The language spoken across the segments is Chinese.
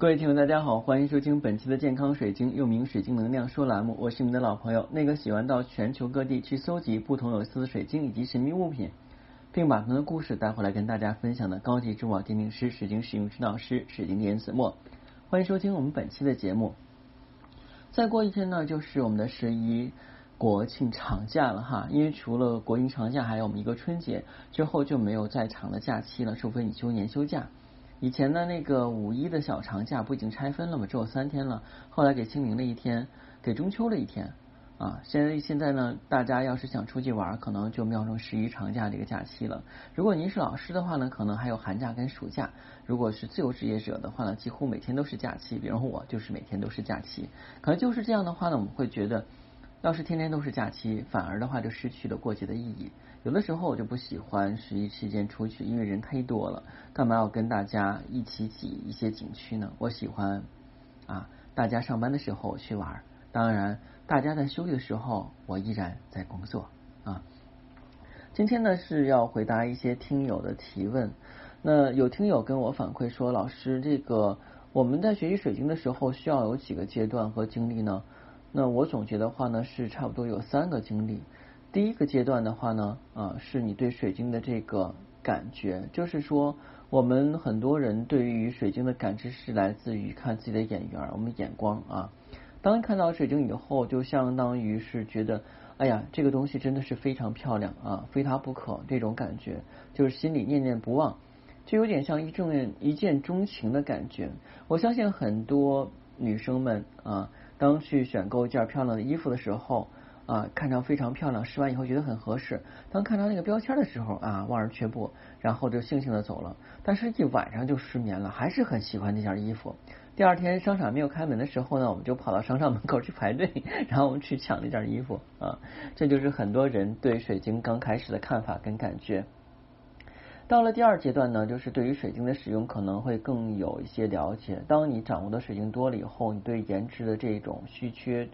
各位听友，大家好，欢迎收听本期的健康水晶，又名水晶能量说栏目。我是你们的老朋友，那个喜欢到全球各地去搜集不同有意思的水晶以及神秘物品，并把他们的故事带回来跟大家分享的高级珠宝鉴定师、水晶使用指导师、水晶莲子墨。欢迎收听我们本期的节目。再过一天呢，就是我们的十一国庆长假了哈，因为除了国庆长假，还有我们一个春节之后就没有再长的假期了，除非你休年休假。以前的那个五一的小长假不已经拆分了吗？只有三天了，后来给清明了一天，给中秋了一天啊。现在现在呢，大家要是想出去玩，可能就瞄准十一长假这个假期了。如果您是老师的话呢，可能还有寒假跟暑假。如果是自由职业者的话呢，几乎每天都是假期。比方我就是每天都是假期。可能就是这样的话呢，我们会觉得，要是天天都是假期，反而的话就失去了过节的意义。有的时候我就不喜欢十一期间出去，因为人太多了，干嘛要跟大家一起挤一些景区呢？我喜欢啊，大家上班的时候去玩，当然大家在休息的时候，我依然在工作啊。今天呢是要回答一些听友的提问，那有听友跟我反馈说，老师，这个我们在学习水晶的时候需要有几个阶段和经历呢？那我总结的话呢是差不多有三个经历。第一个阶段的话呢，啊，是你对水晶的这个感觉，就是说，我们很多人对于水晶的感知是来自于看自己的眼缘，我们眼光啊。当看到水晶以后，就相当于是觉得，哎呀，这个东西真的是非常漂亮啊，非它不可这种感觉，就是心里念念不忘，就有点像一种一见钟情的感觉。我相信很多女生们啊，当去选购一件漂亮的衣服的时候。啊，看着非常漂亮，试完以后觉得很合适。当看到那个标签的时候啊，望而却步，然后就悻悻的走了。但是，一晚上就失眠了，还是很喜欢这件衣服。第二天商场没有开门的时候呢，我们就跑到商场门口去排队，然后我们去抢那件衣服啊。这就是很多人对水晶刚开始的看法跟感觉。到了第二阶段呢，就是对于水晶的使用可能会更有一些了解。当你掌握的水晶多了以后，你对颜值的这种稀缺。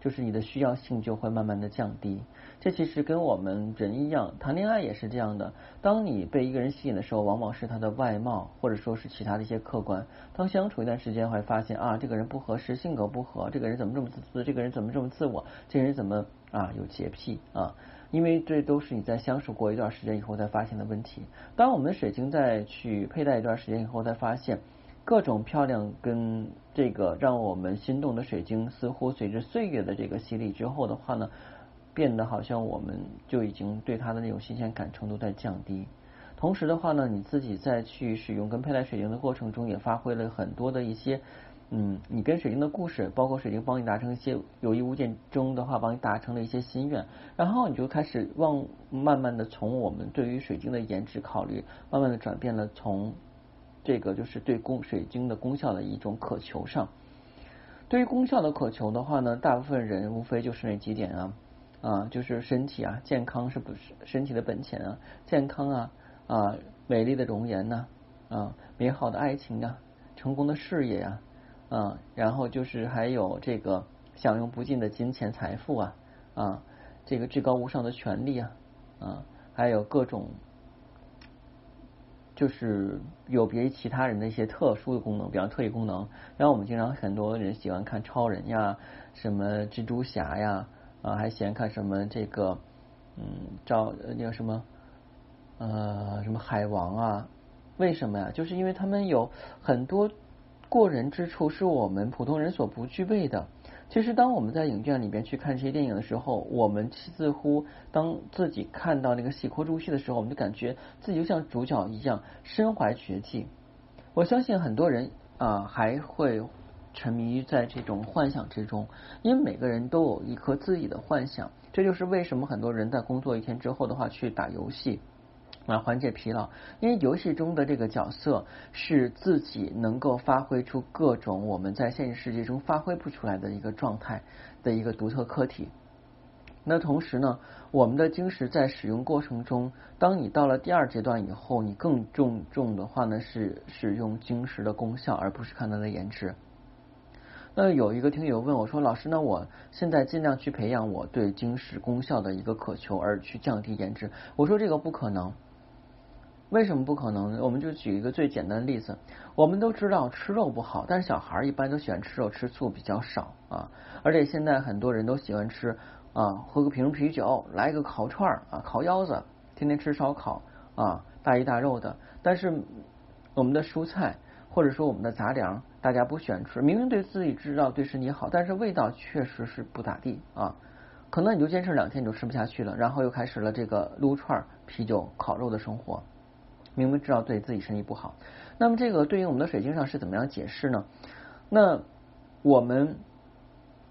就是你的需要性就会慢慢的降低，这其实跟我们人一样，谈恋爱也是这样的。当你被一个人吸引的时候，往往是他的外貌，或者说是其他的一些客观。当相处一段时间，会发现啊，这个人不合适，性格不合，这个人怎么这么自私，这个人怎么这么自我，这个人怎么啊有洁癖啊？因为这都是你在相处过一段时间以后才发现的问题。当我们的水晶在去佩戴一段时间以后，才发现。各种漂亮跟这个让我们心动的水晶，似乎随着岁月的这个洗礼之后的话呢，变得好像我们就已经对它的那种新鲜感程度在降低。同时的话呢，你自己在去使用跟佩戴水晶的过程中，也发挥了很多的一些，嗯，你跟水晶的故事，包括水晶帮你达成一些有意无意中的话，帮你达成了一些心愿，然后你就开始往慢慢的从我们对于水晶的颜值考虑，慢慢的转变了从。这个就是对功水晶的功效的一种渴求上。对于功效的渴求的话呢，大部分人无非就是那几点啊啊，就是身体啊，健康是不是身体的本钱啊？健康啊啊，美丽的容颜呐啊，美好的爱情啊，成功的事业呀啊，然后就是还有这个享用不尽的金钱财富啊啊，这个至高无上的权利啊啊，还有各种。就是有别于其他人的一些特殊的功能，比方特异功能。然后我们经常很多人喜欢看超人呀，什么蜘蛛侠呀，啊，还喜欢看什么这个，嗯，招那个什么，呃，什么海王啊？为什么呀？就是因为他们有很多过人之处，是我们普通人所不具备的。其实，当我们在影院里边去看这些电影的时候，我们似乎当自己看到那个戏哭出戏的时候，我们就感觉自己就像主角一样身怀绝技。我相信很多人啊还会沉迷于在这种幻想之中，因为每个人都有一颗自己的幻想。这就是为什么很多人在工作一天之后的话去打游戏。来缓解疲劳，因为游戏中的这个角色是自己能够发挥出各种我们在现实世界中发挥不出来的一个状态的一个独特客体。那同时呢，我们的晶石在使用过程中，当你到了第二阶段以后，你更重重的话呢是使用晶石的功效，而不是看它的颜值。那有一个听友问我说：“老师，那我现在尽量去培养我对晶石功效的一个渴求，而去降低颜值。”我说这个不可能。为什么不可能呢？我们就举一个最简单的例子，我们都知道吃肉不好，但是小孩一般都喜欢吃肉，吃醋比较少啊。而且现在很多人都喜欢吃啊，喝个瓶啤酒，来个烤串啊，烤腰子，天天吃烧烤啊，大鱼大肉的。但是我们的蔬菜或者说我们的杂粮，大家不喜欢吃，明明对自己知道对身体好，但是味道确实是不咋地啊。可能你就坚持两天你就吃不下去了，然后又开始了这个撸串、啤酒、烤肉的生活。明明知道对自己身体不好，那么这个对于我们的水晶上是怎么样解释呢？那我们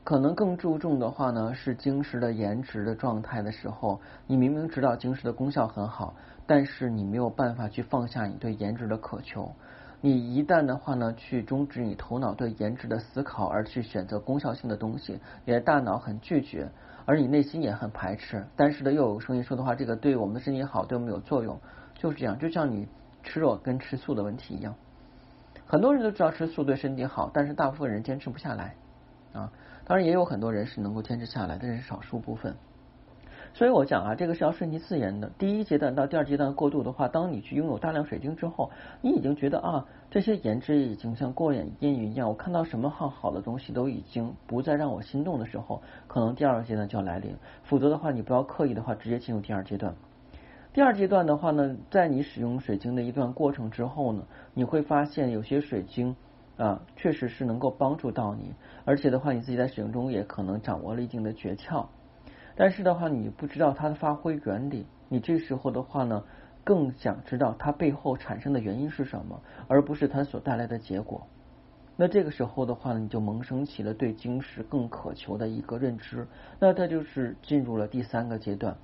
可能更注重的话呢，是晶石的颜值的状态的时候，你明明知道晶石的功效很好，但是你没有办法去放下你对颜值的渴求。你一旦的话呢，去终止你头脑对颜值的思考，而去选择功效性的东西，你的大脑很拒绝，而你内心也很排斥。但是呢，又有声音说的话，这个对我们的身体好，对我们有作用。就是这样，就像你吃肉跟吃素的问题一样，很多人都知道吃素对身体好，但是大部分人坚持不下来啊。当然也有很多人是能够坚持下来，但是少数部分。所以我讲啊，这个是要顺其自然的。第一阶段到第二阶段过渡的话，当你去拥有大量水晶之后，你已经觉得啊，这些颜值已经像过眼烟云一样，我看到什么好好的东西都已经不再让我心动的时候，可能第二个阶段就要来临。否则的话，你不要刻意的话，直接进入第二阶段。第二阶段的话呢，在你使用水晶的一段过程之后呢，你会发现有些水晶啊，确实是能够帮助到你，而且的话，你自己在使用中也可能掌握了一定的诀窍。但是的话，你不知道它的发挥原理，你这时候的话呢，更想知道它背后产生的原因是什么，而不是它所带来的结果。那这个时候的话呢，你就萌生起了对晶石更渴求的一个认知，那它就是进入了第三个阶段。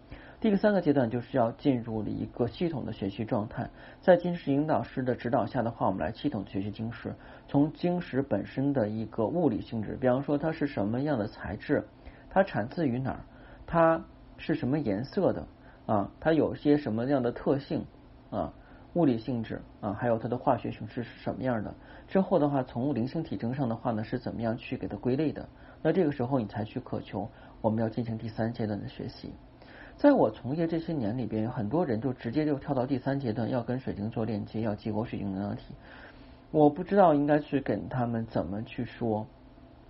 第三个阶段就是要进入了一个系统的学习状态，在晶石引导师的指导下的话，我们来系统学习晶石，从晶石本身的一个物理性质，比方说它是什么样的材质，它产自于哪儿，它是什么颜色的啊，它有些什么样的特性啊，物理性质啊，还有它的化学形式是什么样的。之后的话，从灵性体征上的话呢，是怎么样去给它归类的？那这个时候你才去渴求，我们要进行第三阶段的学习。在我从业这些年里边，很多人就直接就跳到第三阶段，要跟水晶做链接，要激活水晶能量体。我不知道应该去跟他们怎么去说，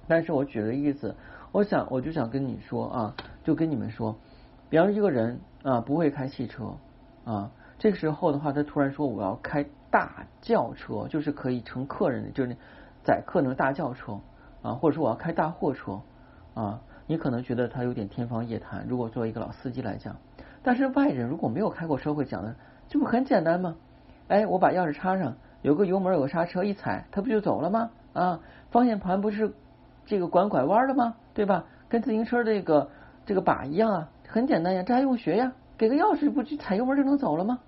但是我举了例子，我想我就想跟你说啊，就跟你们说，比方说一个人啊不会开汽车啊，这个时候的话，他突然说我要开大轿车，就是可以乘客人的，就是载客那种大轿车啊，或者说我要开大货车啊。你可能觉得他有点天方夜谭，如果作为一个老司机来讲，但是外人如果没有开过车会讲的，这不很简单吗？哎，我把钥匙插上，有个油门，有个刹车，一踩，它不就走了吗？啊，方向盘不是这个管拐弯的吗？对吧？跟自行车这个这个把一样啊，很简单呀，这还用学呀？给个钥匙不去踩油门就能走了吗？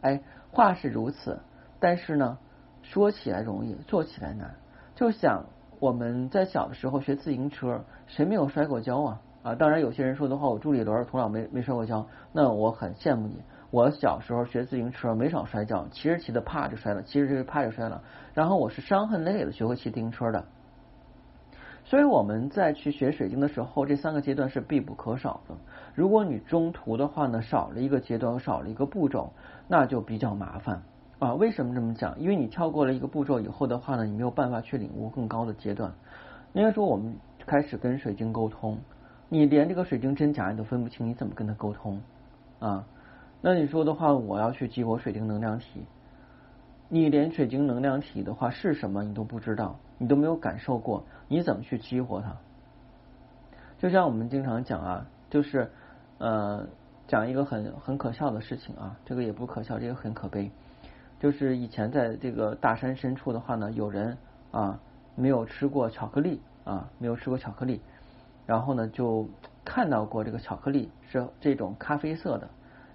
哎，话是如此，但是呢，说起来容易，做起来难，就想。我们在小的时候学自行车，谁没有摔过跤啊？啊，当然有些人说的话，我朱立伦从小没没摔过跤，那我很羡慕你。我小时候学自行车没少摔跤，骑着骑着啪就摔了，骑着骑着啪就摔了。然后我是伤痕累累的学会骑自行车的。所以我们在去学水晶的时候，这三个阶段是必不可少的。如果你中途的话呢，少了一个阶段，少了一个步骤，那就比较麻烦。啊，为什么这么讲？因为你跳过了一个步骤以后的话呢，你没有办法去领悟更高的阶段。应该说，我们开始跟水晶沟通，你连这个水晶真假你都分不清，你怎么跟他沟通啊？那你说的话，我要去激活水晶能量体，你连水晶能量体的话是什么你都不知道，你都没有感受过，你怎么去激活它？就像我们经常讲啊，就是呃，讲一个很很可笑的事情啊，这个也不可笑，这个很可悲。就是以前在这个大山深处的话呢，有人啊没有吃过巧克力啊，没有吃过巧克力，然后呢就看到过这个巧克力是这种咖啡色的，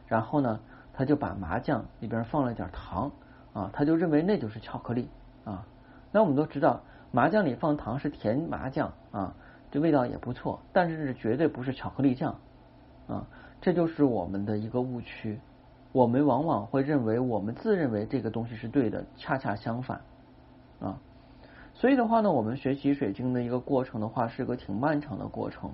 然后呢他就把麻酱里边放了点糖啊，他就认为那就是巧克力啊。那我们都知道麻酱里放糖是甜麻酱啊，这味道也不错，但是这绝对不是巧克力酱啊，这就是我们的一个误区。我们往往会认为我们自认为这个东西是对的，恰恰相反啊。所以的话呢，我们学习水晶的一个过程的话，是个挺漫长的过程。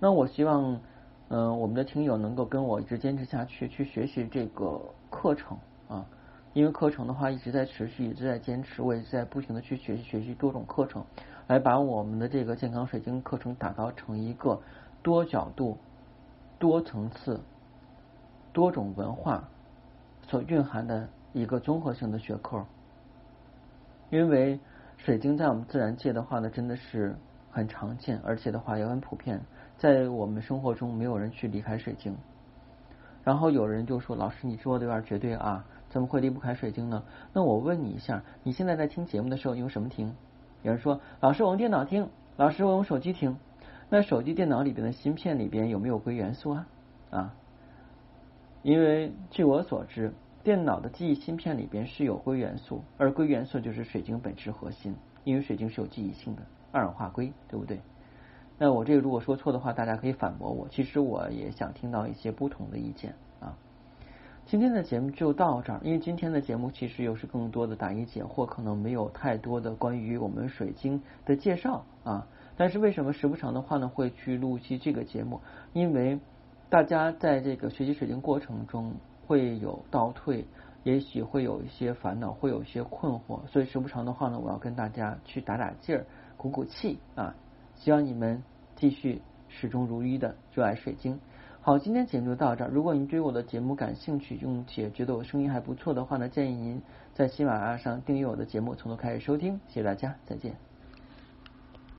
那我希望，嗯，我们的听友能够跟我一直坚持下去，去学习这个课程啊。因为课程的话一直在持续，一直在坚持，我也在不停的去学习学习多种课程，来把我们的这个健康水晶课程打造成一个多角度、多层次、多种文化所蕴含的一个综合性的学科。因为水晶在我们自然界的话呢，真的是很常见，而且的话也很普遍，在我们生活中没有人去离开水晶。然后有人就说：“老师，你说的有点绝对啊。”怎么会离不开水晶呢？那我问你一下，你现在在听节目的时候用什么听？有人说，老师我用电脑听，老师我用手机听。那手机、电脑里边的芯片里边有没有硅元素啊？啊？因为据我所知，电脑的记忆芯片里边是有硅元素，而硅元素就是水晶本质核心。因为水晶是有记忆性的，二氧化硅，对不对？那我这个如果说错的话，大家可以反驳我。其实我也想听到一些不同的意见啊。今天的节目就到这儿，因为今天的节目其实又是更多的答疑解惑，可能没有太多的关于我们水晶的介绍啊。但是为什么时不常的话呢，会去录一期这个节目？因为大家在这个学习水晶过程中会有倒退，也许会有一些烦恼，会有一些困惑，所以时不常的话呢，我要跟大家去打打劲儿，鼓鼓气啊。希望你们继续始终如一的热爱水晶。好，今天节目就到这儿。如果您对我的节目感兴趣，并且觉得我声音还不错的话呢，建议您在喜马拉雅上订阅我的节目，从头开始收听。谢谢大家，再见。